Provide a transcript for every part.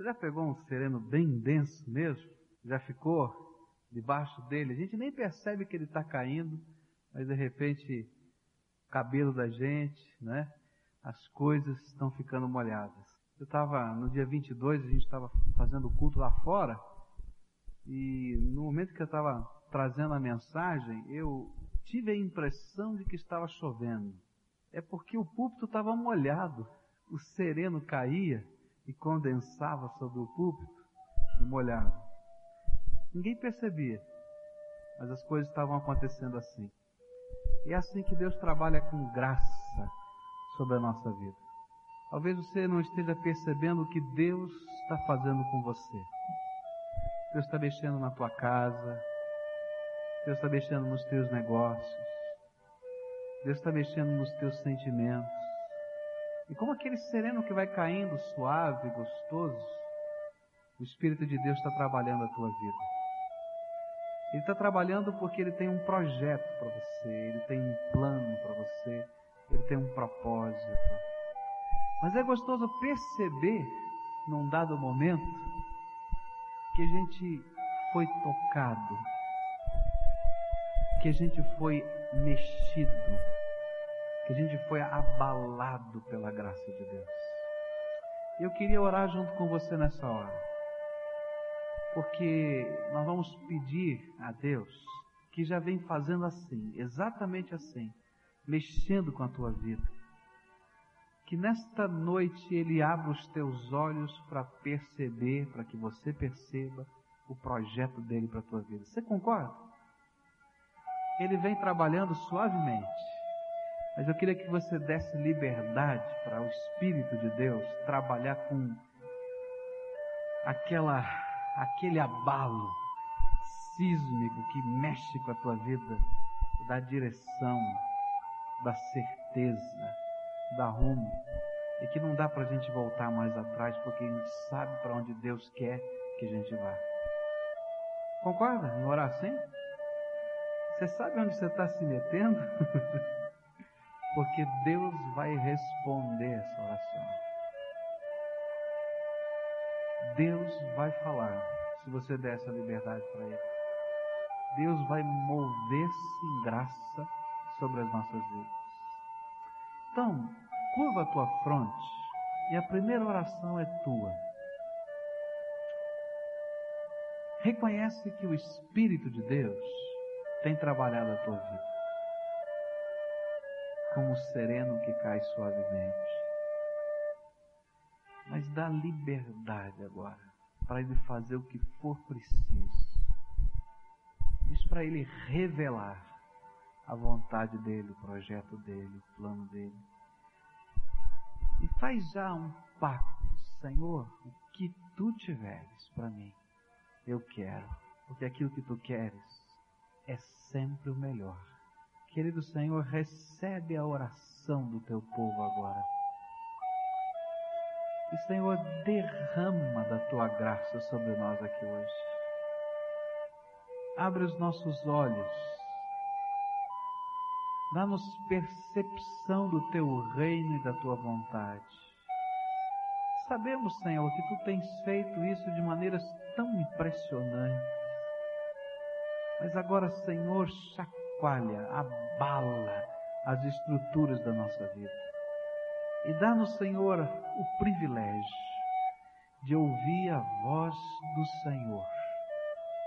Você já pegou um sereno bem denso mesmo? Já ficou debaixo dele? A gente nem percebe que ele está caindo, mas de repente o cabelo da gente, né? As coisas estão ficando molhadas. Eu estava, no dia 22, a gente estava fazendo o culto lá fora, e no momento que eu estava trazendo a mensagem, eu tive a impressão de que estava chovendo. É porque o púlpito estava molhado. O sereno caía e condensava sobre o púlpito e molhava. Ninguém percebia, mas as coisas estavam acontecendo assim. E é assim que Deus trabalha com graça sobre a nossa vida. Talvez você não esteja percebendo o que Deus está fazendo com você. Deus está mexendo na tua casa, Deus está mexendo nos teus negócios, Deus está mexendo nos teus sentimentos. E como aquele sereno que vai caindo suave, gostoso, o Espírito de Deus está trabalhando a tua vida. Ele está trabalhando porque ele tem um projeto para você, ele tem um plano para você, ele tem um propósito. Mas é gostoso perceber, num dado momento, que a gente foi tocado, que a gente foi mexido, que a gente foi abalado pela graça de Deus. Eu queria orar junto com você nessa hora, porque nós vamos pedir a Deus que já vem fazendo assim, exatamente assim, mexendo com a tua vida. Que nesta noite Ele abra os teus olhos para perceber, para que você perceba o projeto dele para a tua vida. Você concorda? Ele vem trabalhando suavemente. Mas eu queria que você desse liberdade para o Espírito de Deus trabalhar com aquela, aquele abalo sísmico que mexe com a tua vida, da direção, da certeza, da rumo, e que não dá para a gente voltar mais atrás, porque a gente sabe para onde Deus quer que a gente vá. Concorda em orar assim? Você sabe onde você está se metendo? porque Deus vai responder essa oração. Deus vai falar, se você der essa liberdade para Ele. Deus vai mover-se em graça sobre as nossas vidas. Então, curva a tua fronte e a primeira oração é tua. Reconhece que o Espírito de Deus tem trabalhado a tua vida como o sereno que cai suavemente. Mas dá liberdade agora para ele fazer o que for preciso. Diz para ele revelar a vontade dele, o projeto dele, o plano dele. E faz já um pacto, Senhor, o que tu tiveres para mim, eu quero, porque aquilo que tu queres é sempre o melhor. Querido Senhor, recebe a oração do teu povo agora. E Senhor, derrama da tua graça sobre nós aqui hoje. Abre os nossos olhos Dá-nos percepção do teu reino e da tua vontade. Sabemos, Senhor, que tu tens feito isso de maneiras tão impressionantes. Mas agora, Senhor, chacoalha, abala as estruturas da nossa vida. E dá-nos, Senhor, o privilégio de ouvir a voz do Senhor,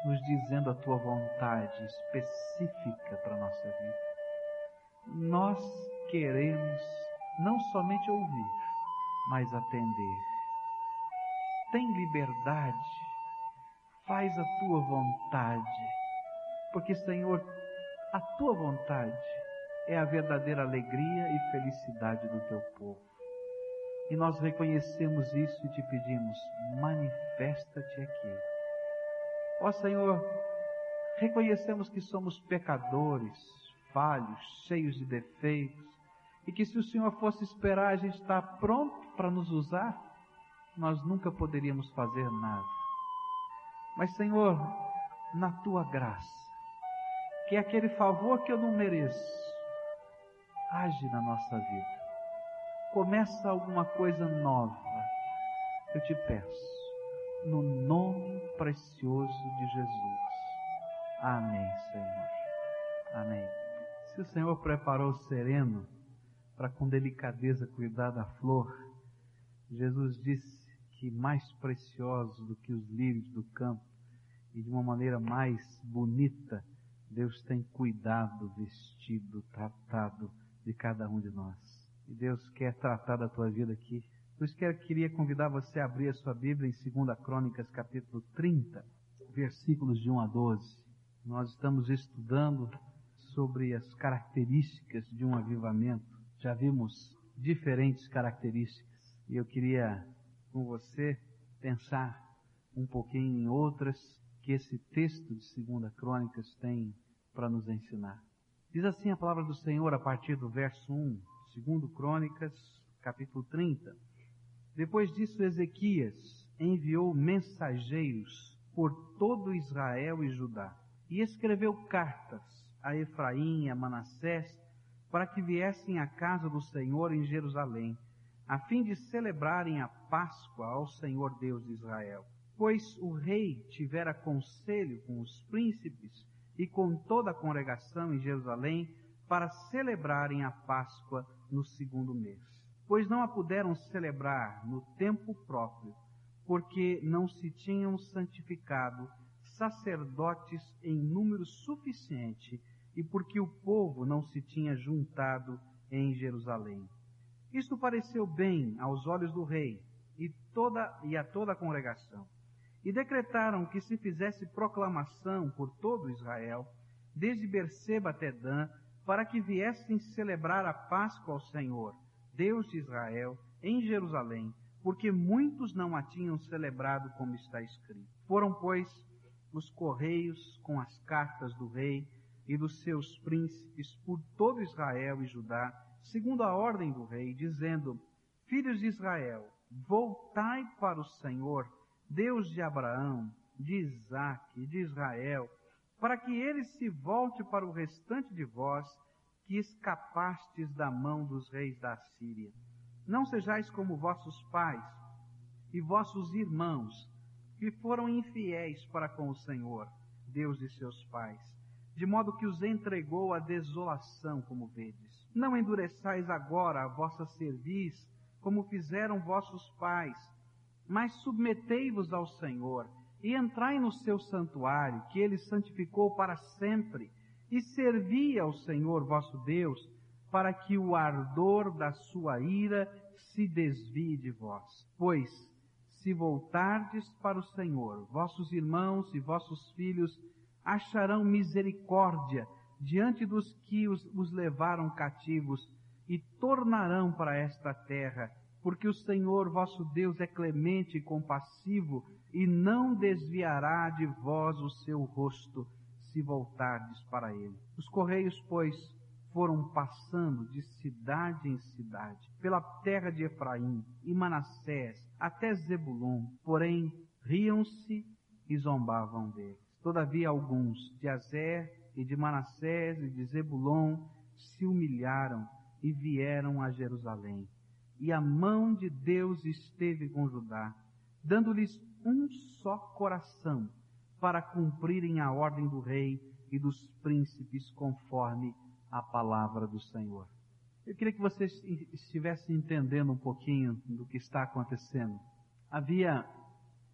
nos dizendo a tua vontade específica para a nossa vida nós queremos não somente ouvir, mas atender. Tem liberdade, faz a tua vontade, porque, Senhor, a tua vontade é a verdadeira alegria e felicidade do teu povo. E nós reconhecemos isso e te pedimos, manifesta-te aqui. Ó Senhor, reconhecemos que somos pecadores, falhos, cheios de defeitos, e que se o Senhor fosse esperar a gente estar pronto para nos usar, nós nunca poderíamos fazer nada. Mas, Senhor, na tua graça, que é aquele favor que eu não mereço, age na nossa vida. Começa alguma coisa nova, eu te peço. no nome precioso de Jesus. Amém, Senhor. Amém. Se o Senhor preparou o sereno para com delicadeza cuidar da flor, Jesus disse que mais precioso do que os lírios do campo e de uma maneira mais bonita, Deus tem cuidado, vestido, tratado de cada um de nós. E Deus quer tratar da tua vida aqui. Por isso que eu queria convidar você a abrir a sua Bíblia em 2 Crônicas, capítulo 30, versículos de 1 a 12. Nós estamos estudando sobre as características de um avivamento. Já vimos diferentes características e eu queria com você pensar um pouquinho em outras que esse texto de Segunda Crônicas tem para nos ensinar. Diz assim a palavra do Senhor a partir do verso 1, segundo Crônicas, capítulo 30. Depois disso Ezequias enviou mensageiros por todo Israel e Judá e escreveu cartas a Efraim e a Manassés para que viessem à casa do Senhor em Jerusalém, a fim de celebrarem a Páscoa ao Senhor Deus de Israel. Pois o rei tivera conselho com os príncipes e com toda a congregação em Jerusalém para celebrarem a Páscoa no segundo mês. Pois não a puderam celebrar no tempo próprio, porque não se tinham santificado sacerdotes em número suficiente e porque o povo não se tinha juntado em Jerusalém. Isto pareceu bem aos olhos do rei e, toda, e a toda a congregação. E decretaram que se fizesse proclamação por todo Israel, desde Berseba até Dan, para que viessem celebrar a Páscoa ao Senhor, Deus de Israel, em Jerusalém, porque muitos não a tinham celebrado como está escrito. Foram, pois, os correios com as cartas do rei e dos seus príncipes por todo Israel e Judá, segundo a ordem do rei, dizendo: Filhos de Israel, voltai para o Senhor, Deus de Abraão, de e de Israel, para que ele se volte para o restante de vós que escapastes da mão dos reis da Síria. Não sejais como vossos pais e vossos irmãos, que foram infiéis para com o Senhor, Deus de seus pais, de modo que os entregou à desolação, como vedes. Não endureçais agora a vossa cerviz, como fizeram vossos pais, mas submetei-vos ao Senhor, e entrai no seu santuário, que ele santificou para sempre, e servi ao Senhor vosso Deus, para que o ardor da sua ira se desvie de vós. Pois, se voltardes para o Senhor, vossos irmãos e vossos filhos acharão misericórdia diante dos que os, os levaram cativos e tornarão para esta terra, porque o Senhor vosso Deus é clemente e compassivo e não desviará de vós o seu rosto se voltardes para ele. Os correios, pois, foram passando de cidade em cidade, pela terra de Efraim e Manassés, até Zebulon, porém riam-se e zombavam deles. Todavia alguns de Azer e de Manassés e de Zebulon se humilharam e vieram a Jerusalém. E a mão de Deus esteve com Judá, dando-lhes um só coração para cumprirem a ordem do rei e dos príncipes conforme a palavra do Senhor. Eu queria que vocês estivessem entendendo um pouquinho do que está acontecendo. Havia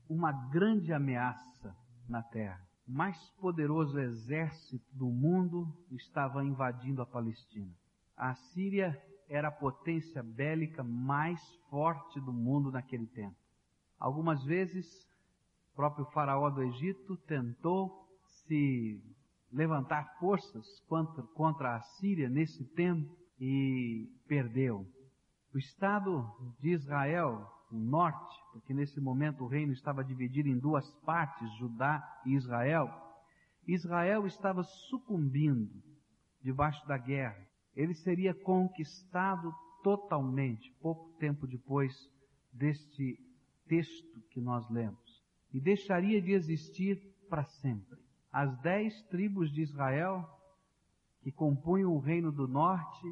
uma grande ameaça na terra. O mais poderoso exército do mundo estava invadindo a Palestina. A Síria era a potência bélica mais forte do mundo naquele tempo. Algumas vezes, o próprio faraó do Egito tentou se levantar forças contra, contra a Síria nesse tempo e perdeu. O Estado de Israel, o norte, porque nesse momento o reino estava dividido em duas partes, Judá e Israel, Israel estava sucumbindo debaixo da guerra. Ele seria conquistado totalmente, pouco tempo depois deste texto que nós lemos, e deixaria de existir para sempre as dez tribos de Israel, que compunham o reino do norte,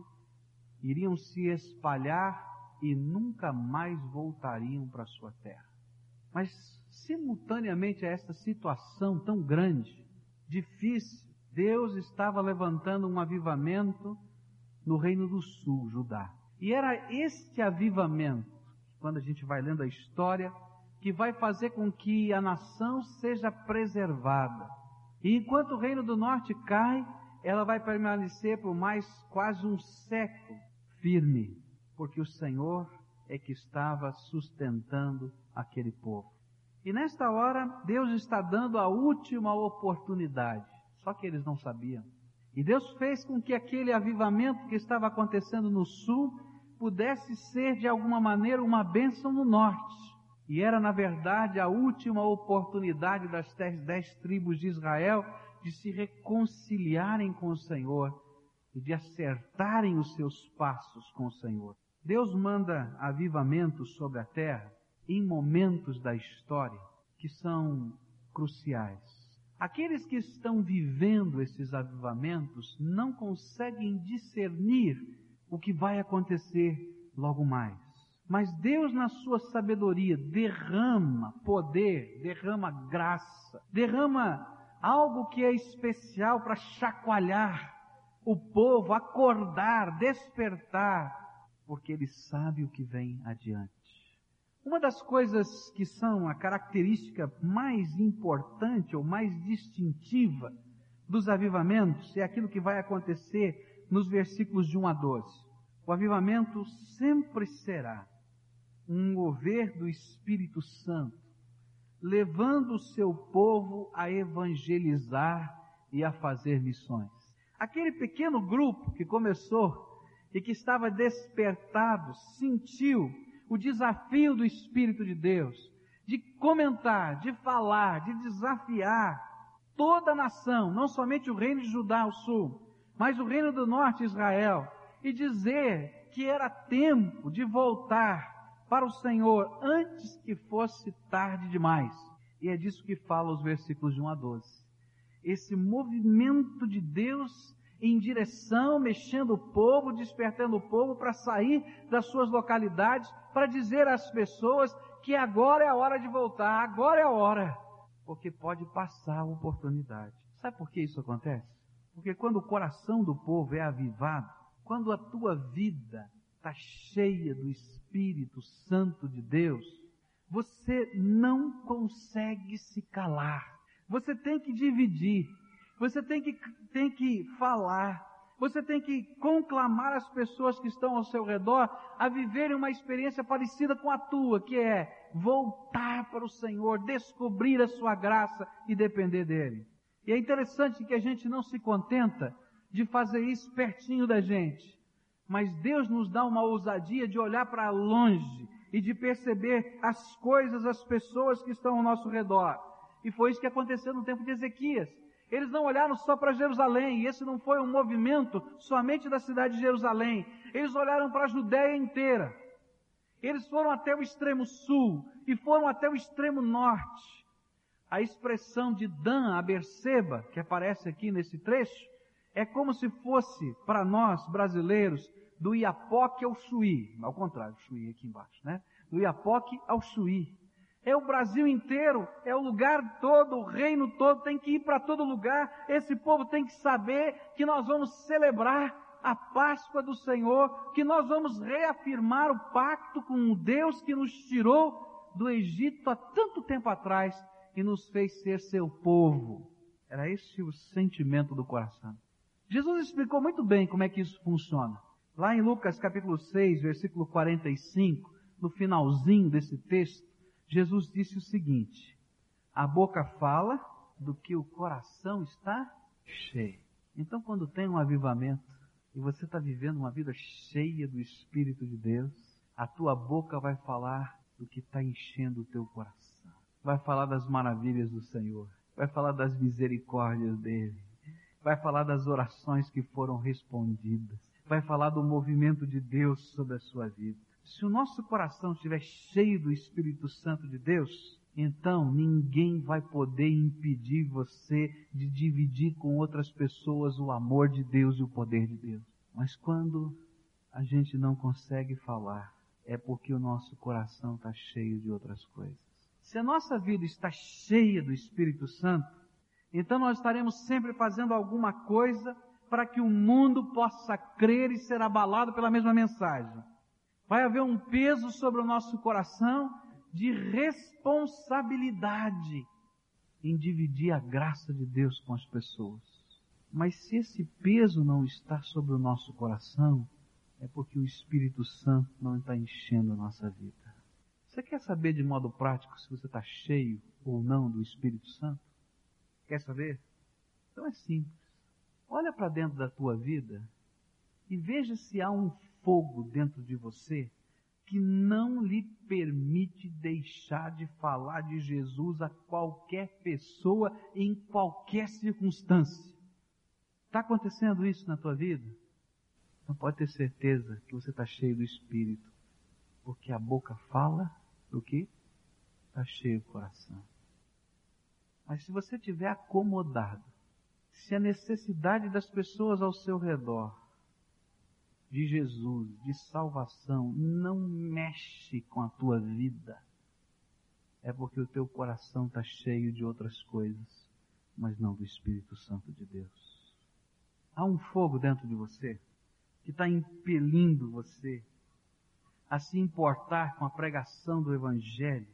iriam se espalhar e nunca mais voltariam para sua terra. Mas simultaneamente a esta situação tão grande, difícil, Deus estava levantando um avivamento no reino do sul, Judá. E era este avivamento, quando a gente vai lendo a história, que vai fazer com que a nação seja preservada. E enquanto o reino do norte cai, ela vai permanecer por mais quase um século firme, porque o Senhor é que estava sustentando aquele povo. E nesta hora, Deus está dando a última oportunidade, só que eles não sabiam. E Deus fez com que aquele avivamento que estava acontecendo no sul pudesse ser de alguma maneira uma bênção no norte. E era, na verdade, a última oportunidade das dez, tribos de Israel de se reconciliarem com o Senhor e de acertarem os seus passos com o Senhor. Deus manda avivamentos sobre a terra em momentos da história que são cruciais. Aqueles que estão vivendo esses avivamentos não conseguem discernir o que vai acontecer logo mais. Mas Deus, na sua sabedoria, derrama poder, derrama graça, derrama algo que é especial para chacoalhar o povo, acordar, despertar, porque ele sabe o que vem adiante. Uma das coisas que são a característica mais importante ou mais distintiva dos avivamentos é aquilo que vai acontecer nos versículos de 1 a 12. O avivamento sempre será um mover do Espírito Santo, levando o seu povo a evangelizar e a fazer missões. Aquele pequeno grupo que começou e que estava despertado, sentiu o desafio do Espírito de Deus de comentar, de falar, de desafiar toda a nação, não somente o reino de Judá ao sul, mas o reino do norte, Israel, e dizer que era tempo de voltar para o Senhor antes que fosse tarde demais. E é disso que fala os versículos de 1 a 12. Esse movimento de Deus em direção, mexendo o povo, despertando o povo para sair das suas localidades, para dizer às pessoas que agora é a hora de voltar, agora é a hora, porque pode passar a oportunidade. Sabe por que isso acontece? Porque quando o coração do povo é avivado, quando a tua vida está cheia do Espírito Santo de Deus, você não consegue se calar. Você tem que dividir. Você tem que, tem que falar. Você tem que conclamar as pessoas que estão ao seu redor a viverem uma experiência parecida com a tua, que é voltar para o Senhor, descobrir a sua graça e depender dele. E é interessante que a gente não se contenta de fazer isso pertinho da gente mas Deus nos dá uma ousadia de olhar para longe e de perceber as coisas, as pessoas que estão ao nosso redor. E foi isso que aconteceu no tempo de Ezequias. Eles não olharam só para Jerusalém, e esse não foi um movimento somente da cidade de Jerusalém. Eles olharam para a Judéia inteira. Eles foram até o extremo sul e foram até o extremo norte. A expressão de Dan a Berseba, que aparece aqui nesse trecho, é como se fosse para nós brasileiros do Iapoque ao Chuí, ao contrário, Chuí aqui embaixo, né? Do Iapoque ao Chuí. É o Brasil inteiro, é o lugar todo, o reino todo, tem que ir para todo lugar. Esse povo tem que saber que nós vamos celebrar a Páscoa do Senhor, que nós vamos reafirmar o pacto com o Deus que nos tirou do Egito há tanto tempo atrás e nos fez ser seu povo. Era esse o sentimento do coração. Jesus explicou muito bem como é que isso funciona. Lá em Lucas capítulo 6, versículo 45, no finalzinho desse texto, Jesus disse o seguinte: A boca fala do que o coração está cheio. Então, quando tem um avivamento e você está vivendo uma vida cheia do Espírito de Deus, a tua boca vai falar do que está enchendo o teu coração. Vai falar das maravilhas do Senhor. Vai falar das misericórdias dele vai falar das orações que foram respondidas, vai falar do movimento de Deus sobre a sua vida. Se o nosso coração estiver cheio do Espírito Santo de Deus, então ninguém vai poder impedir você de dividir com outras pessoas o amor de Deus e o poder de Deus. Mas quando a gente não consegue falar, é porque o nosso coração está cheio de outras coisas. Se a nossa vida está cheia do Espírito Santo, então nós estaremos sempre fazendo alguma coisa para que o mundo possa crer e ser abalado pela mesma mensagem. Vai haver um peso sobre o nosso coração de responsabilidade em dividir a graça de Deus com as pessoas. Mas se esse peso não está sobre o nosso coração, é porque o Espírito Santo não está enchendo a nossa vida. Você quer saber de modo prático se você está cheio ou não do Espírito Santo? Quer saber? Então é simples. Olha para dentro da tua vida e veja se há um fogo dentro de você que não lhe permite deixar de falar de Jesus a qualquer pessoa em qualquer circunstância. Está acontecendo isso na tua vida? Então pode ter certeza que você está cheio do Espírito, porque a boca fala do que está cheio o coração. Mas se você estiver acomodado, se a necessidade das pessoas ao seu redor, de Jesus, de salvação, não mexe com a tua vida, é porque o teu coração está cheio de outras coisas, mas não do Espírito Santo de Deus. Há um fogo dentro de você que está impelindo você a se importar com a pregação do Evangelho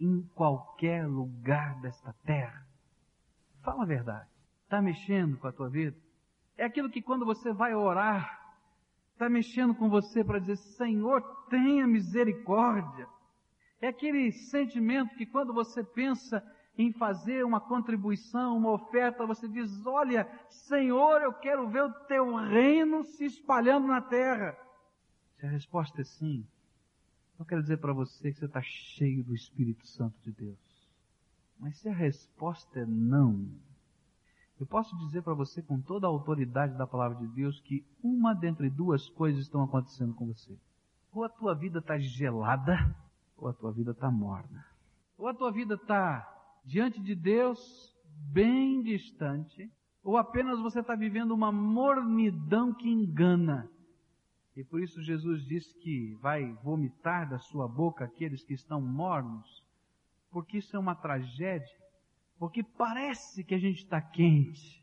em qualquer lugar desta terra. Fala a verdade. Está mexendo com a tua vida? É aquilo que quando você vai orar, está mexendo com você para dizer, Senhor, tenha misericórdia. É aquele sentimento que quando você pensa em fazer uma contribuição, uma oferta, você diz, olha, Senhor, eu quero ver o teu reino se espalhando na terra. Se a resposta é sim, eu quero dizer para você que você está cheio do Espírito Santo de Deus. Mas se a resposta é não, eu posso dizer para você com toda a autoridade da palavra de Deus que uma dentre duas coisas estão acontecendo com você. Ou a tua vida está gelada, ou a tua vida está morna. Ou a tua vida está diante de Deus bem distante, ou apenas você está vivendo uma mornidão que engana. E por isso Jesus diz que vai vomitar da sua boca aqueles que estão mornos, porque isso é uma tragédia, porque parece que a gente está quente,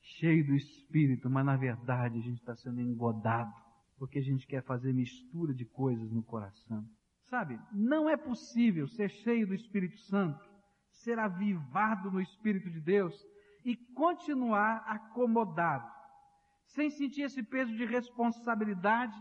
cheio do Espírito, mas na verdade a gente está sendo engodado, porque a gente quer fazer mistura de coisas no coração. Sabe, não é possível ser cheio do Espírito Santo, ser avivado no Espírito de Deus e continuar acomodado sem sentir esse peso de responsabilidade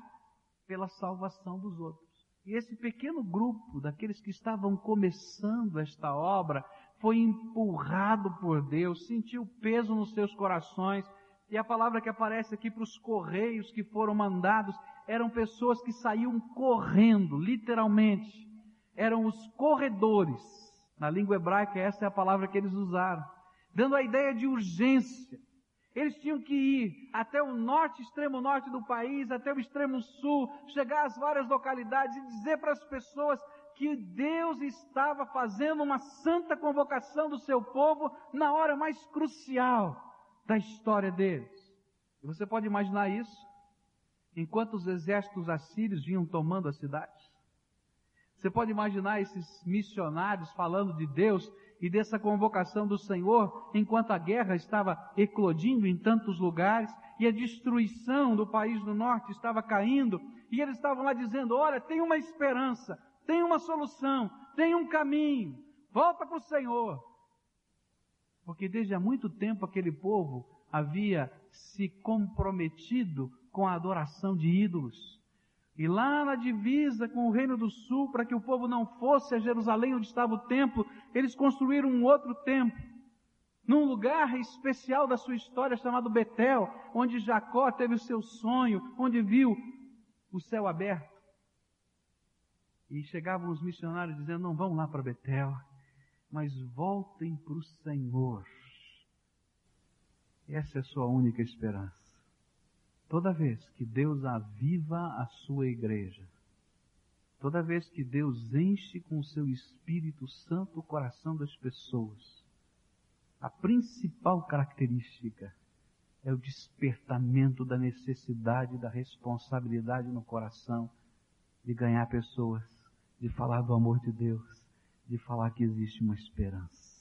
pela salvação dos outros. E esse pequeno grupo daqueles que estavam começando esta obra foi empurrado por Deus, sentiu peso nos seus corações. E a palavra que aparece aqui para os correios que foram mandados eram pessoas que saíam correndo, literalmente. Eram os corredores. Na língua hebraica, essa é a palavra que eles usaram, dando a ideia de urgência eles tinham que ir até o norte, extremo norte do país, até o extremo sul, chegar às várias localidades e dizer para as pessoas que Deus estava fazendo uma santa convocação do seu povo na hora mais crucial da história deles. E você pode imaginar isso? Enquanto os exércitos assírios vinham tomando as cidades. Você pode imaginar esses missionários falando de Deus e dessa convocação do Senhor, enquanto a guerra estava eclodindo em tantos lugares e a destruição do país do norte estava caindo, e eles estavam lá dizendo: Olha, tem uma esperança, tem uma solução, tem um caminho, volta para o Senhor. Porque desde há muito tempo aquele povo havia se comprometido com a adoração de ídolos. E lá na divisa com o Reino do Sul, para que o povo não fosse a Jerusalém onde estava o templo, eles construíram um outro templo. Num lugar especial da sua história chamado Betel, onde Jacó teve o seu sonho, onde viu o céu aberto. E chegavam os missionários dizendo: Não vão lá para Betel, mas voltem para o Senhor. Essa é a sua única esperança. Toda vez que Deus aviva a sua igreja, toda vez que Deus enche com o seu Espírito Santo o coração das pessoas, a principal característica é o despertamento da necessidade, da responsabilidade no coração de ganhar pessoas, de falar do amor de Deus, de falar que existe uma esperança.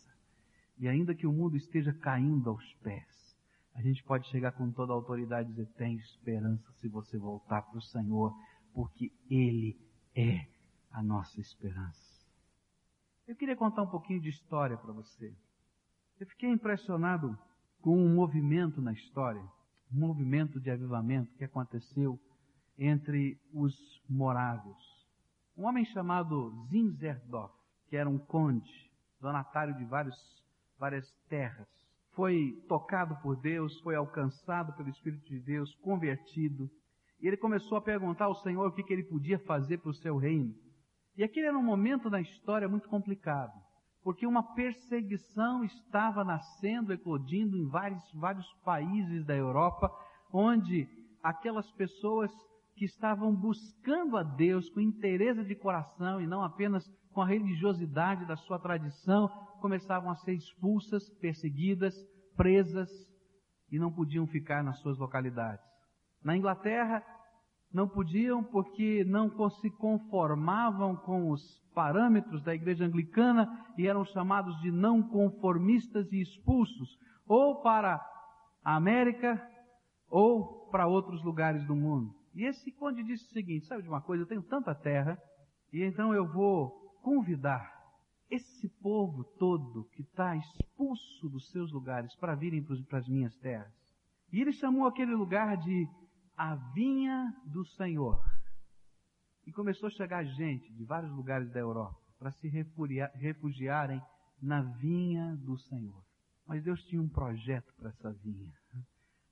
E ainda que o mundo esteja caindo aos pés, a gente pode chegar com toda a autoridade e dizer: tem esperança se você voltar para o Senhor, porque Ele é a nossa esperança. Eu queria contar um pouquinho de história para você. Eu fiquei impressionado com um movimento na história, um movimento de avivamento que aconteceu entre os morávios. Um homem chamado Zinzerdorf, que era um conde, donatário de vários, várias terras, foi tocado por Deus, foi alcançado pelo Espírito de Deus, convertido, e ele começou a perguntar ao Senhor o que, que ele podia fazer para o seu reino. E aquele era um momento na história muito complicado, porque uma perseguição estava nascendo, eclodindo em vários, vários países da Europa, onde aquelas pessoas que estavam buscando a Deus com interesse de coração e não apenas com a religiosidade da sua tradição, começavam a ser expulsas, perseguidas, presas e não podiam ficar nas suas localidades. Na Inglaterra, não podiam porque não se conformavam com os parâmetros da igreja anglicana e eram chamados de não conformistas e expulsos, ou para a América ou para outros lugares do mundo. E esse conde disse o seguinte: sabe de uma coisa? Eu tenho tanta terra, e então eu vou convidar esse povo todo que está expulso dos seus lugares para virem para as minhas terras. E ele chamou aquele lugar de a vinha do Senhor. E começou a chegar gente de vários lugares da Europa para se refugiarem na vinha do Senhor. Mas Deus tinha um projeto para essa vinha.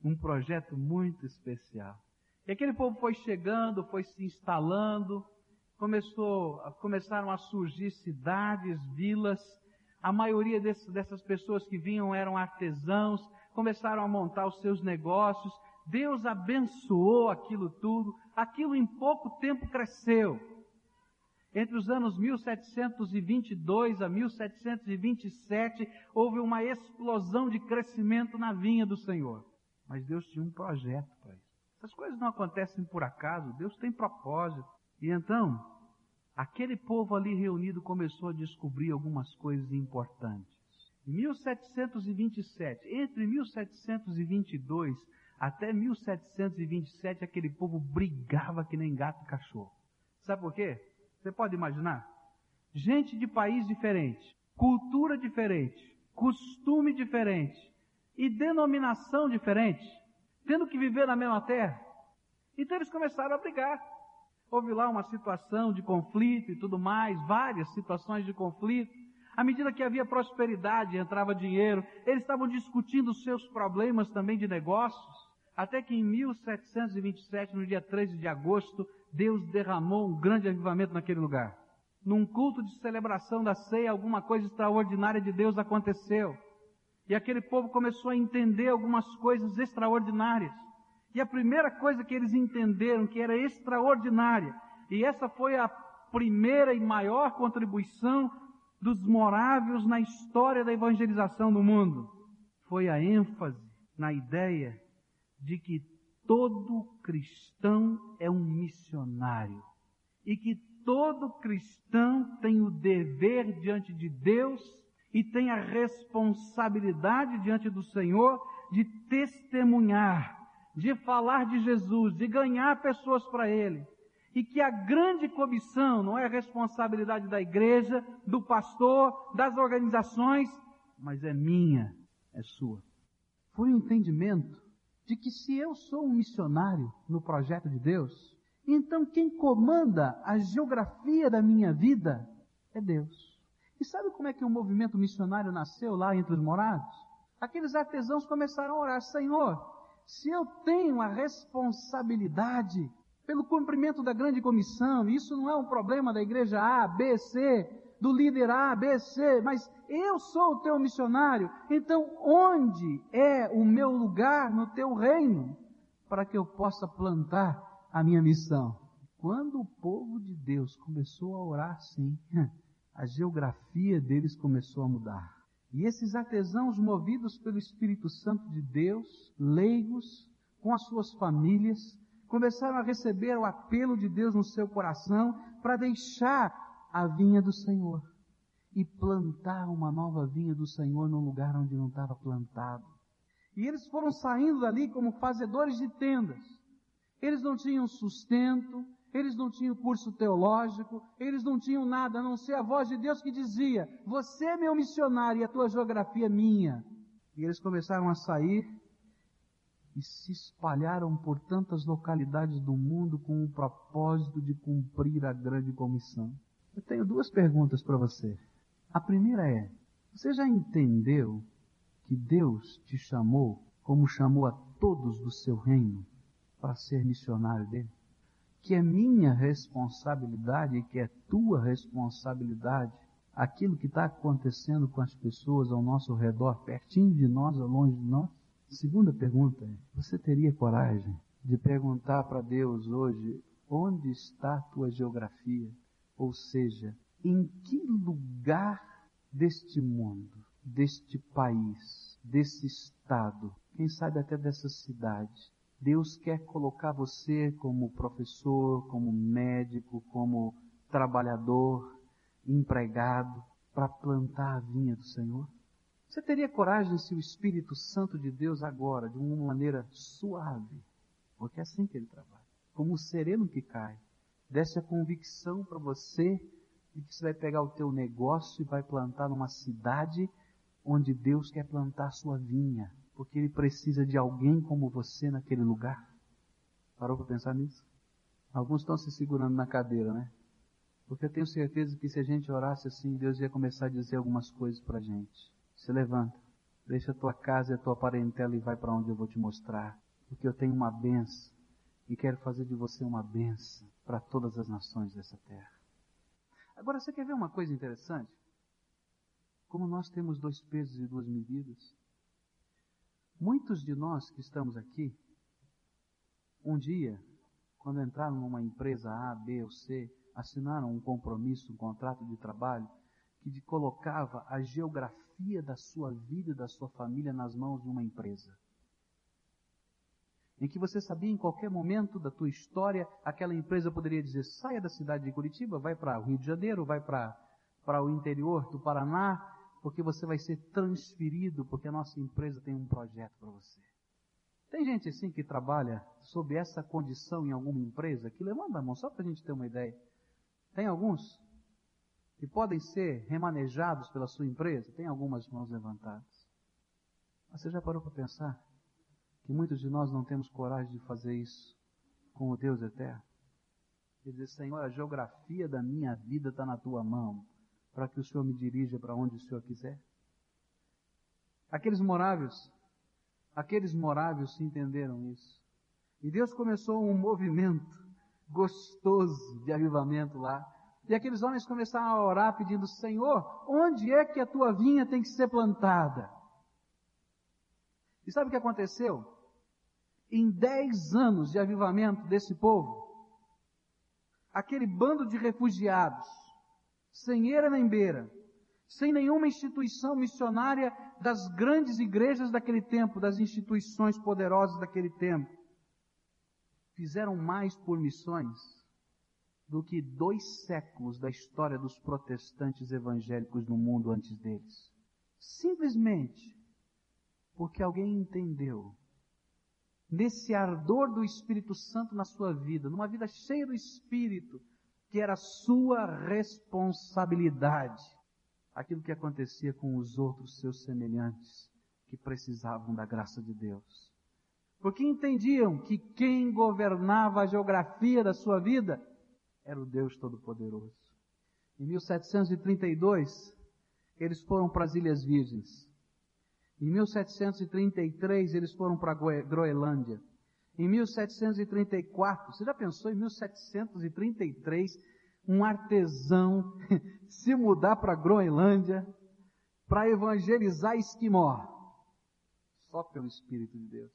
Um projeto muito especial. E aquele povo foi chegando, foi se instalando, começou, começaram a surgir cidades, vilas. A maioria desse, dessas pessoas que vinham eram artesãos, começaram a montar os seus negócios. Deus abençoou aquilo tudo. Aquilo em pouco tempo cresceu. Entre os anos 1722 a 1727, houve uma explosão de crescimento na vinha do Senhor. Mas Deus tinha um projeto para isso. Essas coisas não acontecem por acaso, Deus tem propósito. E então, aquele povo ali reunido começou a descobrir algumas coisas importantes. Em 1727, entre 1722 até 1727, aquele povo brigava que nem gato e cachorro. Sabe por quê? Você pode imaginar? Gente de país diferente, cultura diferente, costume diferente e denominação diferente tendo que viver na mesma terra. Então eles começaram a brigar. Houve lá uma situação de conflito e tudo mais, várias situações de conflito. À medida que havia prosperidade, entrava dinheiro, eles estavam discutindo seus problemas também de negócios. Até que em 1727, no dia 13 de agosto, Deus derramou um grande avivamento naquele lugar. Num culto de celebração da ceia, alguma coisa extraordinária de Deus aconteceu. E aquele povo começou a entender algumas coisas extraordinárias. E a primeira coisa que eles entenderam que era extraordinária, e essa foi a primeira e maior contribuição dos morávios na história da evangelização do mundo, foi a ênfase na ideia de que todo cristão é um missionário e que todo cristão tem o dever diante de Deus e tem a responsabilidade diante do Senhor de testemunhar, de falar de Jesus, de ganhar pessoas para Ele. E que a grande comissão não é a responsabilidade da igreja, do pastor, das organizações, mas é minha, é sua. Foi o um entendimento de que se eu sou um missionário no projeto de Deus, então quem comanda a geografia da minha vida é Deus. E sabe como é que o movimento missionário nasceu lá entre os morados? Aqueles artesãos começaram a orar, Senhor, se eu tenho a responsabilidade pelo cumprimento da grande comissão, isso não é um problema da igreja A, B, C, do líder A, B, C, mas eu sou o teu missionário, então onde é o meu lugar no teu reino para que eu possa plantar a minha missão? Quando o povo de Deus começou a orar assim, a geografia deles começou a mudar. E esses artesãos, movidos pelo Espírito Santo de Deus, leigos, com as suas famílias, começaram a receber o apelo de Deus no seu coração para deixar a vinha do Senhor. e plantar uma nova vinha do Senhor num lugar onde não estava plantado. E eles foram saindo dali como fazedores de tendas. Eles não tinham sustento, eles não tinham curso teológico, eles não tinham nada a não ser a voz de Deus que dizia: Você é meu missionário e a tua geografia é minha. E eles começaram a sair e se espalharam por tantas localidades do mundo com o propósito de cumprir a grande comissão. Eu tenho duas perguntas para você. A primeira é: você já entendeu que Deus te chamou, como chamou a todos do seu reino, para ser missionário dele? Que é minha responsabilidade e que é tua responsabilidade aquilo que está acontecendo com as pessoas ao nosso redor, pertinho de nós ou longe de nós? Segunda pergunta é: você teria coragem de perguntar para Deus hoje onde está a tua geografia? Ou seja, em que lugar deste mundo, deste país, desse estado, quem sabe até dessa cidade, Deus quer colocar você como professor, como médico, como trabalhador, empregado, para plantar a vinha do Senhor? Você teria coragem se o Espírito Santo de Deus agora, de uma maneira suave, porque é assim que ele trabalha, como o sereno que cai, desse a convicção para você de que você vai pegar o teu negócio e vai plantar numa cidade onde Deus quer plantar sua vinha, porque Ele precisa de alguém como você naquele lugar. Parou para pensar nisso? Alguns estão se segurando na cadeira, né? Porque eu tenho certeza que se a gente orasse assim, Deus ia começar a dizer algumas coisas para a gente. Se levanta, deixa a tua casa e a tua parentela e vai para onde eu vou te mostrar. Porque eu tenho uma benção e quero fazer de você uma benção para todas as nações dessa terra. Agora você quer ver uma coisa interessante? Como nós temos dois pesos e duas medidas. Muitos de nós que estamos aqui, um dia, quando entraram numa empresa A, B ou C, assinaram um compromisso, um contrato de trabalho, que colocava a geografia da sua vida e da sua família nas mãos de uma empresa. Em que você sabia em qualquer momento da tua história, aquela empresa poderia dizer, saia da cidade de Curitiba, vai para o Rio de Janeiro, vai para o interior do Paraná, porque você vai ser transferido, porque a nossa empresa tem um projeto para você. Tem gente assim que trabalha sob essa condição em alguma empresa, que levanta a mão só para a gente ter uma ideia. Tem alguns? que podem ser remanejados pela sua empresa? Tem algumas mãos levantadas. Mas você já parou para pensar que muitos de nós não temos coragem de fazer isso com o Deus eterno? E dizer, Senhor, a geografia da minha vida está na tua mão, para que o Senhor me dirija para onde o Senhor quiser. Aqueles moráveis, aqueles moráveis se entenderam isso. E Deus começou um movimento gostoso de avivamento lá, e aqueles homens começaram a orar pedindo, Senhor, onde é que a tua vinha tem que ser plantada? E sabe o que aconteceu? Em dez anos de avivamento desse povo, aquele bando de refugiados, sem eira nem beira, sem nenhuma instituição missionária das grandes igrejas daquele tempo, das instituições poderosas daquele tempo, fizeram mais por missões do que dois séculos da história dos protestantes evangélicos no mundo antes deles. Simplesmente porque alguém entendeu, nesse ardor do Espírito Santo na sua vida, numa vida cheia do Espírito, que era sua responsabilidade, aquilo que acontecia com os outros seus semelhantes que precisavam da graça de Deus. Porque entendiam que quem governava a geografia da sua vida era o Deus Todo-Poderoso. Em 1732, eles foram para as Ilhas Virgens. Em 1733, eles foram para a Groenlândia. Em 1734, você já pensou em 1733, um artesão se mudar para Groenlândia para evangelizar Esquimó? Só pelo Espírito de Deus.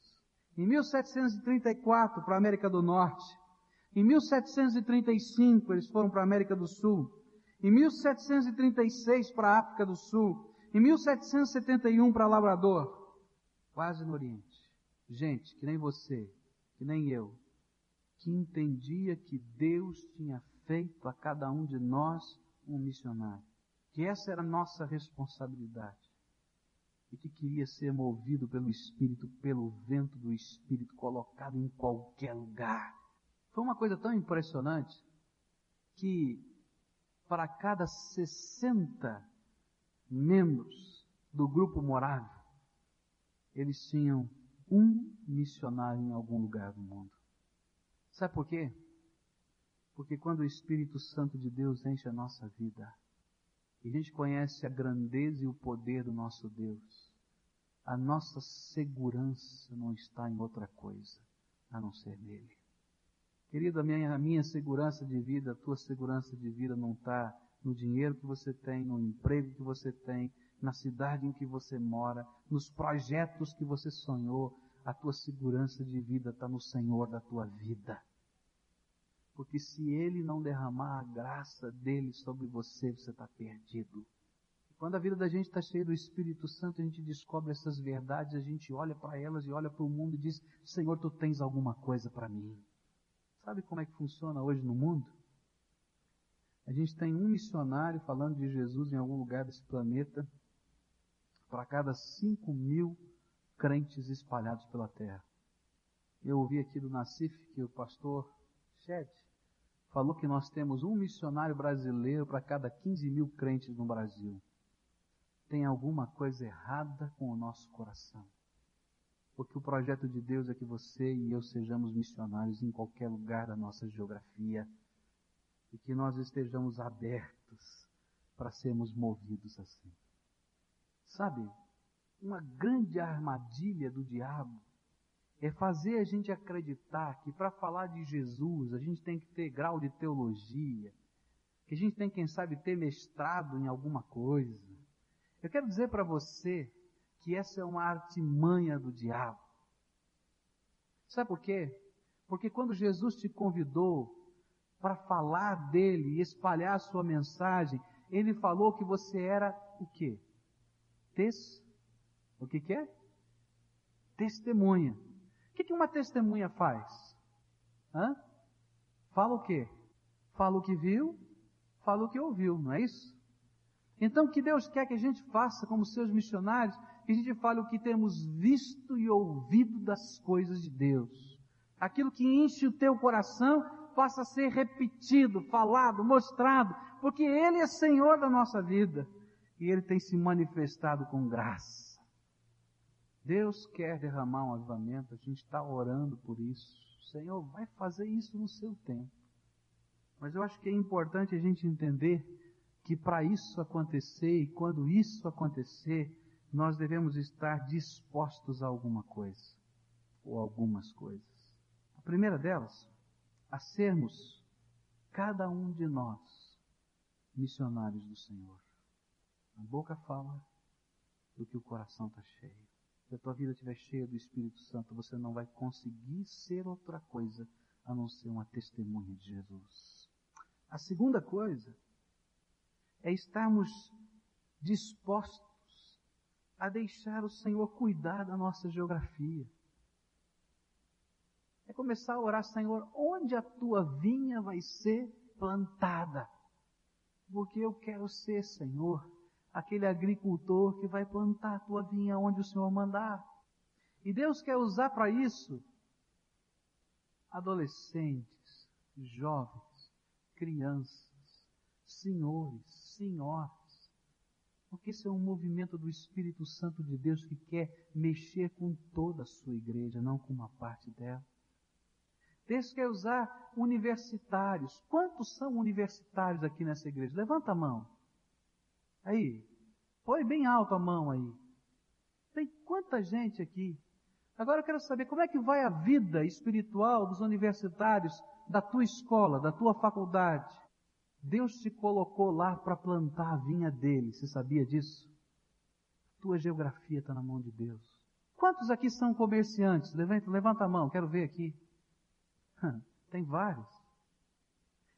Em 1734, para a América do Norte, em 1735 eles foram para a América do Sul. Em 1736 para a África do Sul. Em 1771 para Labrador. Quase no Oriente. Gente, que nem você, que nem eu, que entendia que Deus tinha feito a cada um de nós um missionário. que essa era nossa responsabilidade e que queria ser movido pelo Espírito, pelo vento do Espírito, colocado em qualquer lugar. Foi uma coisa tão impressionante que para cada 60 membros do grupo morável, eles tinham um missionário em algum lugar do mundo. Sabe por quê? Porque quando o Espírito Santo de Deus enche a nossa vida, e a gente conhece a grandeza e o poder do nosso Deus, a nossa segurança não está em outra coisa a não ser nele. Querido, a minha, a minha segurança de vida, a tua segurança de vida não está no dinheiro que você tem, no emprego que você tem, na cidade em que você mora, nos projetos que você sonhou. A tua segurança de vida está no Senhor da tua vida. Porque se Ele não derramar a graça dele sobre você, você está perdido. Quando a vida da gente está cheia do Espírito Santo, a gente descobre essas verdades, a gente olha para elas e olha para o mundo e diz: Senhor, tu tens alguma coisa para mim. Sabe como é que funciona hoje no mundo? A gente tem um missionário falando de Jesus em algum lugar desse planeta para cada cinco mil crentes espalhados pela terra. Eu ouvi aqui do Nassif que o pastor Chet falou que nós temos um missionário brasileiro para cada 15 mil crentes no Brasil. Tem alguma coisa errada com o nosso coração. Porque o projeto de Deus é que você e eu sejamos missionários em qualquer lugar da nossa geografia e que nós estejamos abertos para sermos movidos assim. Sabe, uma grande armadilha do diabo é fazer a gente acreditar que para falar de Jesus a gente tem que ter grau de teologia, que a gente tem, quem sabe, ter mestrado em alguma coisa. Eu quero dizer para você que essa é uma artimanha do diabo. Sabe por quê? Porque quando Jesus te convidou para falar dele e espalhar a sua mensagem, ele falou que você era o quê? Tes? O que, que é? Testemunha. O que, que uma testemunha faz? Hã? Fala o quê? Fala o que viu, fala o que ouviu, não é isso? Então, o que Deus quer que a gente faça como seus missionários, que a gente fale o que temos visto e ouvido das coisas de Deus. Aquilo que enche o teu coração possa ser repetido, falado, mostrado, porque Ele é Senhor da nossa vida e Ele tem se manifestado com graça. Deus quer derramar um avivamento, a gente está orando por isso. Senhor vai fazer isso no seu tempo. Mas eu acho que é importante a gente entender que para isso acontecer e quando isso acontecer, nós devemos estar dispostos a alguma coisa, ou algumas coisas. A primeira delas, a sermos, cada um de nós, missionários do Senhor. A boca fala do que o coração está cheio. Se a tua vida estiver cheia do Espírito Santo, você não vai conseguir ser outra coisa a não ser uma testemunha de Jesus. A segunda coisa é estarmos dispostos a deixar o Senhor cuidar da nossa geografia. É começar a orar, Senhor, onde a tua vinha vai ser plantada? Porque eu quero ser, Senhor, aquele agricultor que vai plantar a tua vinha onde o Senhor mandar. E Deus quer usar para isso adolescentes, jovens, crianças, senhores, senhoras. Porque esse é um movimento do Espírito Santo de Deus que quer mexer com toda a sua igreja, não com uma parte dela. Deus quer usar universitários. Quantos são universitários aqui nessa igreja? Levanta a mão. Aí. Põe bem alto a mão aí. Tem quanta gente aqui. Agora eu quero saber como é que vai a vida espiritual dos universitários da tua escola, da tua faculdade. Deus te colocou lá para plantar a vinha dele. Você sabia disso? Tua geografia está na mão de Deus. Quantos aqui são comerciantes? Levanta, levanta a mão, quero ver aqui. Tem vários.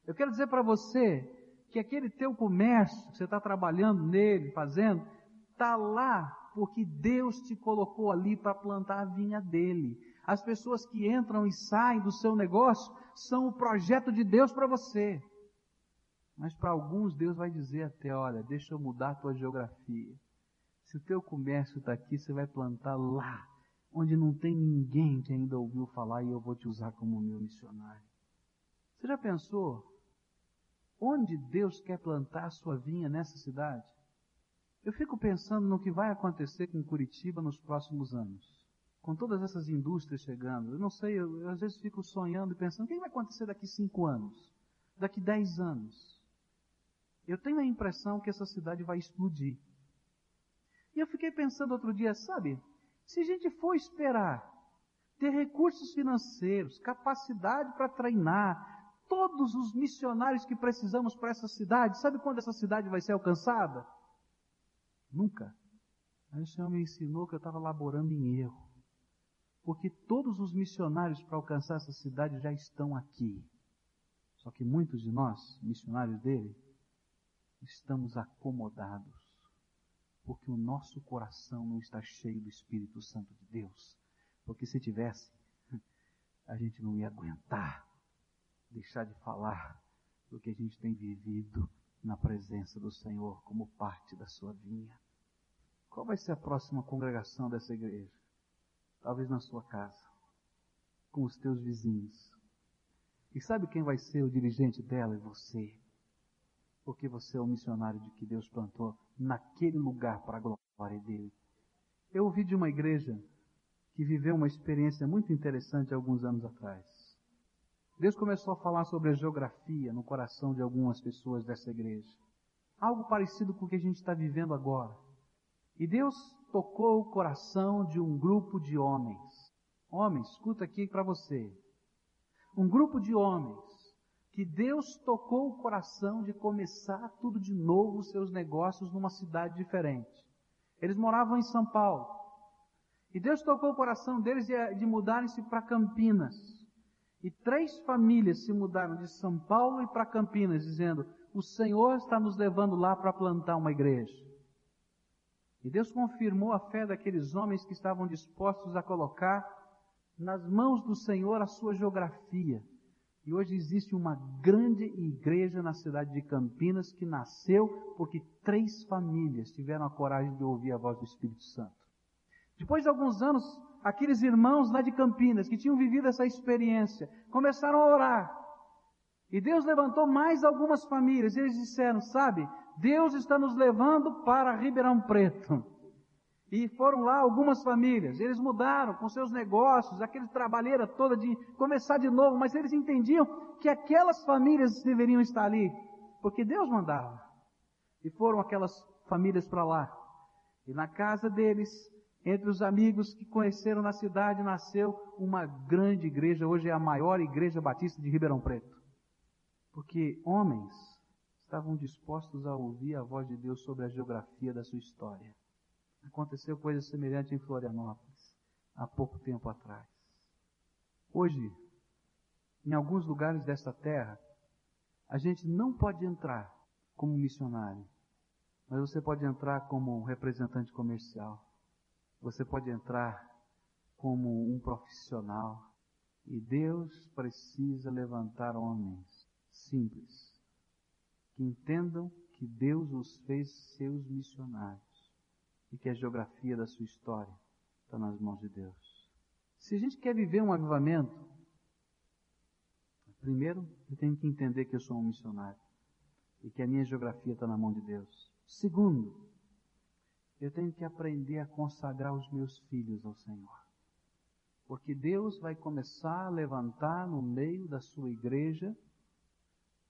Eu quero dizer para você que aquele teu comércio, que você está trabalhando nele, fazendo, está lá porque Deus te colocou ali para plantar a vinha dele. As pessoas que entram e saem do seu negócio são o projeto de Deus para você. Mas para alguns Deus vai dizer até, olha, deixa eu mudar a tua geografia. Se o teu comércio está aqui, você vai plantar lá, onde não tem ninguém que ainda ouviu falar e eu vou te usar como meu missionário. Você já pensou onde Deus quer plantar a sua vinha nessa cidade? Eu fico pensando no que vai acontecer com Curitiba nos próximos anos. Com todas essas indústrias chegando. Eu não sei, eu, eu às vezes fico sonhando e pensando, o que vai acontecer daqui cinco anos? Daqui dez anos? Eu tenho a impressão que essa cidade vai explodir. E eu fiquei pensando outro dia, sabe, se a gente for esperar ter recursos financeiros, capacidade para treinar, todos os missionários que precisamos para essa cidade, sabe quando essa cidade vai ser alcançada? Nunca. Aí o Senhor me ensinou que eu estava laborando em erro. Porque todos os missionários para alcançar essa cidade já estão aqui. Só que muitos de nós, missionários dele, estamos acomodados. Porque o nosso coração não está cheio do Espírito Santo de Deus. Porque se tivesse, a gente não ia aguentar deixar de falar do que a gente tem vivido na presença do Senhor como parte da sua vinha. Qual vai ser a próxima congregação dessa igreja? Talvez na sua casa, com os teus vizinhos. E sabe quem vai ser o dirigente dela? É você. Porque você é o missionário de que Deus plantou naquele lugar para a glória dele. Eu ouvi de uma igreja que viveu uma experiência muito interessante alguns anos atrás. Deus começou a falar sobre a geografia no coração de algumas pessoas dessa igreja. Algo parecido com o que a gente está vivendo agora. E Deus tocou o coração de um grupo de homens. Homens, escuta aqui para você. Um grupo de homens que Deus tocou o coração de começar tudo de novo os seus negócios numa cidade diferente. Eles moravam em São Paulo. E Deus tocou o coração deles de, de mudarem-se para Campinas. E três famílias se mudaram de São Paulo e para Campinas, dizendo: O Senhor está nos levando lá para plantar uma igreja. E Deus confirmou a fé daqueles homens que estavam dispostos a colocar nas mãos do Senhor a sua geografia. E hoje existe uma grande igreja na cidade de Campinas que nasceu porque três famílias tiveram a coragem de ouvir a voz do Espírito Santo. Depois de alguns anos, aqueles irmãos lá de Campinas que tinham vivido essa experiência começaram a orar. E Deus levantou mais algumas famílias. E eles disseram: Sabe, Deus está nos levando para Ribeirão Preto. E foram lá algumas famílias, eles mudaram com seus negócios, aquele trabalheira toda de começar de novo, mas eles entendiam que aquelas famílias deveriam estar ali, porque Deus mandava. E foram aquelas famílias para lá. E na casa deles, entre os amigos que conheceram na cidade, nasceu uma grande igreja, hoje é a maior igreja batista de Ribeirão Preto. Porque homens estavam dispostos a ouvir a voz de Deus sobre a geografia da sua história. Aconteceu coisa semelhante em Florianópolis, há pouco tempo atrás. Hoje, em alguns lugares desta terra, a gente não pode entrar como missionário, mas você pode entrar como um representante comercial. Você pode entrar como um profissional. E Deus precisa levantar homens simples, que entendam que Deus os fez seus missionários e que a geografia da sua história está nas mãos de Deus. Se a gente quer viver um avivamento, primeiro eu tenho que entender que eu sou um missionário e que a minha geografia está na mão de Deus. Segundo, eu tenho que aprender a consagrar os meus filhos ao Senhor. Porque Deus vai começar a levantar no meio da sua igreja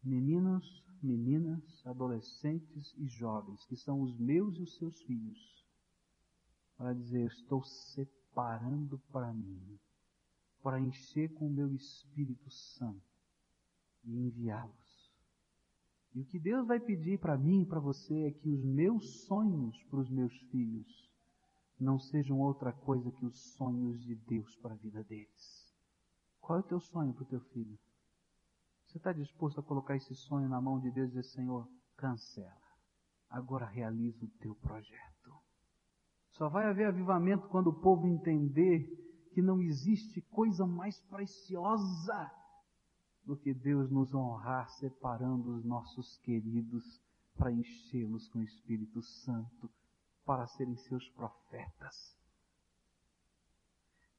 meninos meninas, adolescentes e jovens, que são os meus e os seus filhos, para dizer: Eu estou separando para mim, para encher com o meu Espírito Santo e enviá-los. E o que Deus vai pedir para mim e para você é que os meus sonhos para os meus filhos não sejam outra coisa que os sonhos de Deus para a vida deles. Qual é o teu sonho para o teu filho? Você está disposto a colocar esse sonho na mão de Deus e dizer, Senhor, cancela. Agora realiza o teu projeto. Só vai haver avivamento quando o povo entender que não existe coisa mais preciosa do que Deus nos honrar separando os nossos queridos para enchê-los com o Espírito Santo, para serem seus profetas.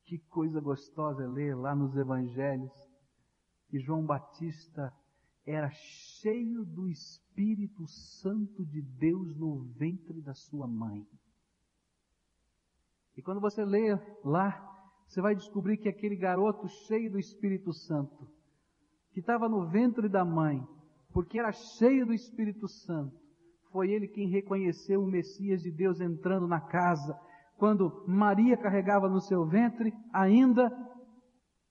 Que coisa gostosa é ler lá nos Evangelhos que João Batista era cheio do Espírito Santo de Deus no ventre da sua mãe. E quando você lê lá, você vai descobrir que aquele garoto cheio do Espírito Santo, que estava no ventre da mãe, porque era cheio do Espírito Santo, foi ele quem reconheceu o Messias de Deus entrando na casa, quando Maria carregava no seu ventre ainda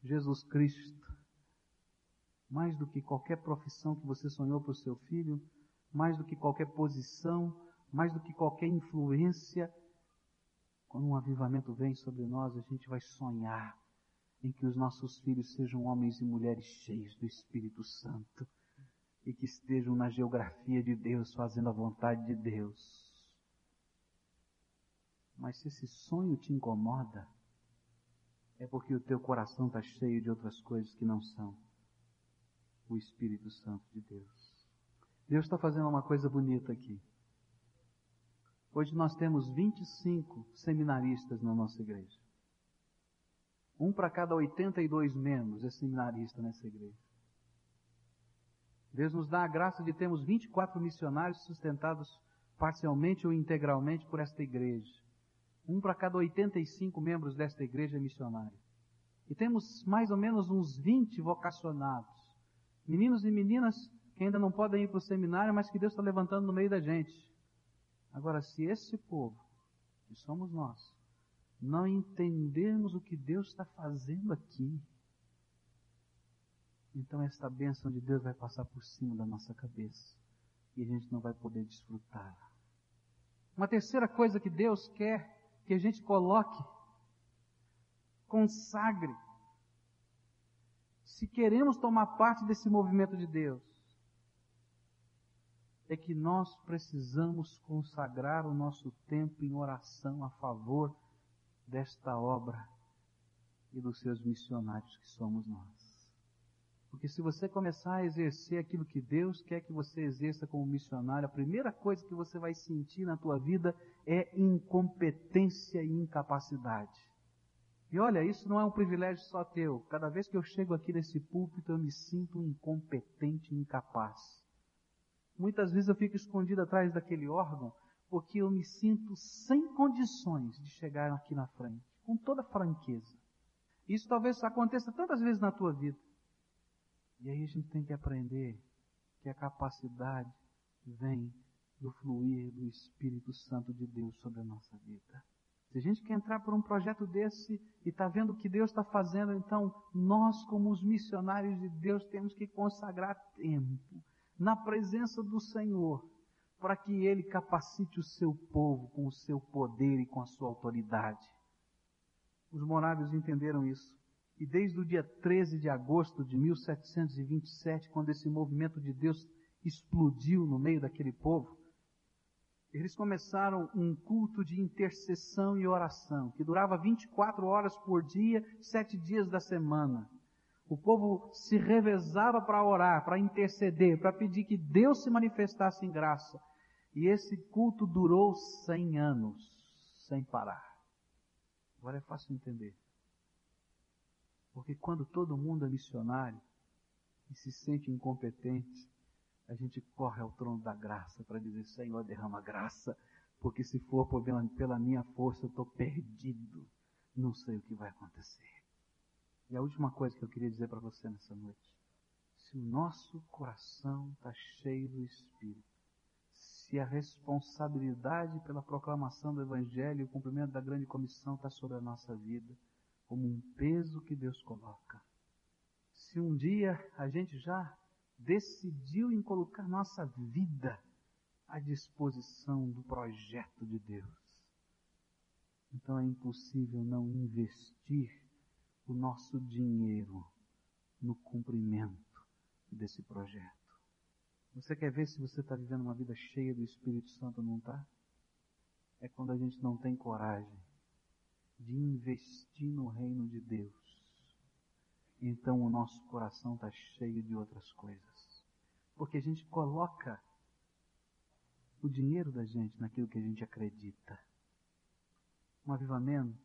Jesus Cristo. Mais do que qualquer profissão que você sonhou para o seu filho, mais do que qualquer posição, mais do que qualquer influência, quando um avivamento vem sobre nós, a gente vai sonhar em que os nossos filhos sejam homens e mulheres cheios do Espírito Santo e que estejam na geografia de Deus, fazendo a vontade de Deus. Mas se esse sonho te incomoda, é porque o teu coração está cheio de outras coisas que não são o Espírito Santo de Deus. Deus está fazendo uma coisa bonita aqui. Hoje nós temos 25 seminaristas na nossa igreja. Um para cada 82 membros é seminarista nessa igreja. Deus nos dá a graça de termos 24 missionários sustentados parcialmente ou integralmente por esta igreja. Um para cada 85 membros desta igreja é missionário. E temos mais ou menos uns 20 vocacionados. Meninos e meninas que ainda não podem ir para o seminário, mas que Deus está levantando no meio da gente. Agora, se esse povo, que somos nós, não entendermos o que Deus está fazendo aqui, então esta bênção de Deus vai passar por cima da nossa cabeça e a gente não vai poder desfrutar. Uma terceira coisa que Deus quer que a gente coloque, consagre. Se queremos tomar parte desse movimento de Deus, é que nós precisamos consagrar o nosso tempo em oração a favor desta obra e dos seus missionários que somos nós. Porque se você começar a exercer aquilo que Deus quer que você exerça como missionário, a primeira coisa que você vai sentir na tua vida é incompetência e incapacidade. E olha, isso não é um privilégio só teu. Cada vez que eu chego aqui nesse púlpito, eu me sinto incompetente e incapaz. Muitas vezes eu fico escondido atrás daquele órgão porque eu me sinto sem condições de chegar aqui na frente, com toda franqueza. Isso talvez aconteça tantas vezes na tua vida. E aí a gente tem que aprender que a capacidade vem do fluir do Espírito Santo de Deus sobre a nossa vida. Se a gente quer entrar por um projeto desse e está vendo o que Deus está fazendo, então nós, como os missionários de Deus, temos que consagrar tempo na presença do Senhor, para que Ele capacite o seu povo com o seu poder e com a sua autoridade. Os morávios entenderam isso. E desde o dia 13 de agosto de 1727, quando esse movimento de Deus explodiu no meio daquele povo, eles começaram um culto de intercessão e oração, que durava 24 horas por dia, sete dias da semana. O povo se revezava para orar, para interceder, para pedir que Deus se manifestasse em graça. E esse culto durou 100 anos, sem parar. Agora é fácil entender. Porque quando todo mundo é missionário e se sente incompetente, a gente corre ao trono da graça para dizer: Senhor, derrama graça, porque se for pela minha força, eu estou perdido. Não sei o que vai acontecer. E a última coisa que eu queria dizer para você nessa noite: se o nosso coração está cheio do Espírito, se a responsabilidade pela proclamação do Evangelho e o cumprimento da grande comissão está sobre a nossa vida, como um peso que Deus coloca. Se um dia a gente já decidiu em colocar nossa vida à disposição do projeto de Deus, então é impossível não investir o nosso dinheiro no cumprimento desse projeto. Você quer ver se você está vivendo uma vida cheia do Espírito Santo não está? É quando a gente não tem coragem de investir no reino de Deus então o nosso coração está cheio de outras coisas. Porque a gente coloca o dinheiro da gente naquilo que a gente acredita. Um avivamento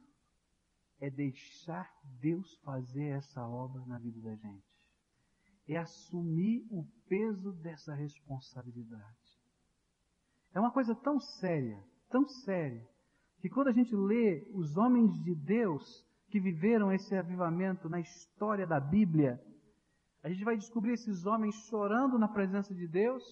é deixar Deus fazer essa obra na vida da gente. É assumir o peso dessa responsabilidade. É uma coisa tão séria, tão séria, que quando a gente lê os homens de Deus que viveram esse avivamento na história da Bíblia, a gente vai descobrir esses homens chorando na presença de Deus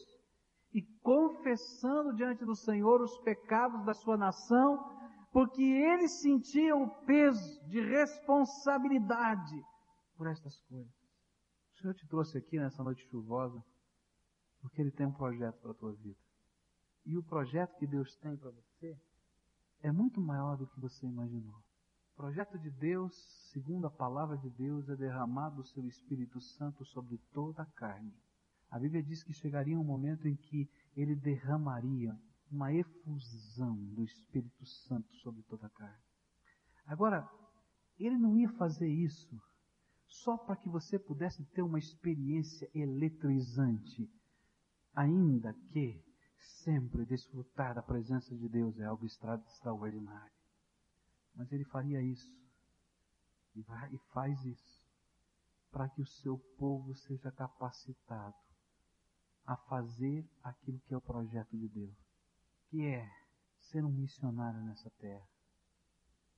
e confessando diante do Senhor os pecados da sua nação, porque eles sentiam o peso de responsabilidade por estas coisas. O Senhor te trouxe aqui nessa noite chuvosa porque Ele tem um projeto para a tua vida. E o projeto que Deus tem para você é muito maior do que você imaginou. O projeto de Deus, segundo a palavra de Deus, é derramar do seu Espírito Santo sobre toda a carne. A Bíblia diz que chegaria um momento em que ele derramaria uma efusão do Espírito Santo sobre toda a carne. Agora, ele não ia fazer isso só para que você pudesse ter uma experiência eletrizante, ainda que sempre desfrutar da presença de Deus é algo extraordinário. Mas ele faria isso e, vai, e faz isso para que o seu povo seja capacitado a fazer aquilo que é o projeto de Deus, que é ser um missionário nessa terra.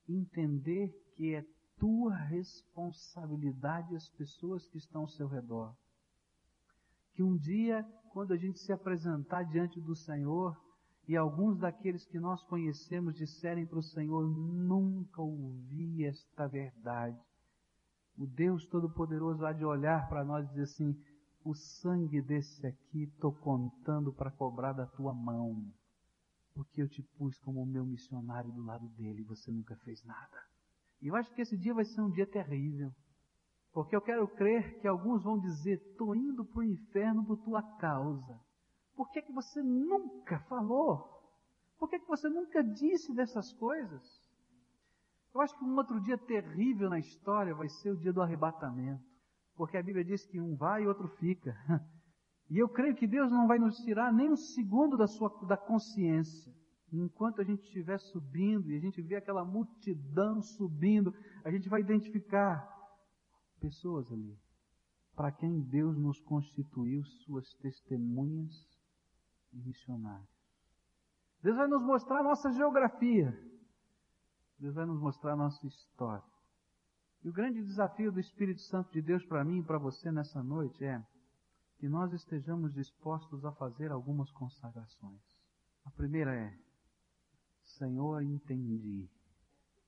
Entender que é tua responsabilidade as pessoas que estão ao seu redor. Que um dia quando a gente se apresentar diante do Senhor e alguns daqueles que nós conhecemos disserem para o Senhor: Nunca ouvi esta verdade. O Deus Todo-Poderoso há de olhar para nós e dizer assim: O sangue desse aqui estou contando para cobrar da tua mão, porque eu te pus como meu missionário do lado dele e você nunca fez nada. E eu acho que esse dia vai ser um dia terrível. Porque eu quero crer que alguns vão dizer: estou indo para o inferno por tua causa. Por que, que você nunca falou? Por que, que você nunca disse dessas coisas? Eu acho que um outro dia terrível na história vai ser o dia do arrebatamento. Porque a Bíblia diz que um vai e outro fica. E eu creio que Deus não vai nos tirar nem um segundo da sua da consciência. Enquanto a gente estiver subindo e a gente vê aquela multidão subindo, a gente vai identificar pessoas ali, para quem Deus nos constituiu suas testemunhas e missionários. Deus vai nos mostrar a nossa geografia. Deus vai nos mostrar a nossa história. E o grande desafio do Espírito Santo de Deus para mim e para você nessa noite é que nós estejamos dispostos a fazer algumas consagrações. A primeira é: Senhor, entendi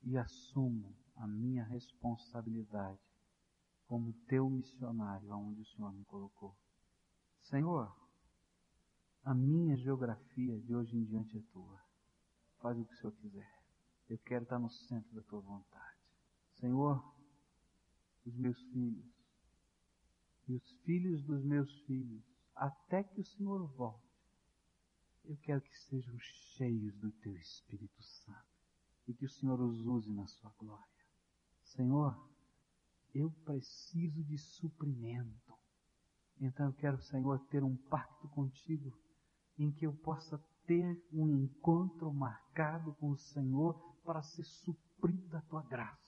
e assumo a minha responsabilidade como teu missionário aonde o Senhor me colocou. Senhor, a minha geografia de hoje em diante é tua. Faz o que o Senhor quiser. Eu quero estar no centro da tua vontade. Senhor, os meus filhos e os filhos dos meus filhos, até que o Senhor volte, eu quero que sejam cheios do teu Espírito Santo e que o Senhor os use na sua glória. Senhor, eu preciso de suprimento. Então eu quero, Senhor, ter um pacto contigo em que eu possa ter um encontro marcado com o Senhor para ser suprido da tua graça.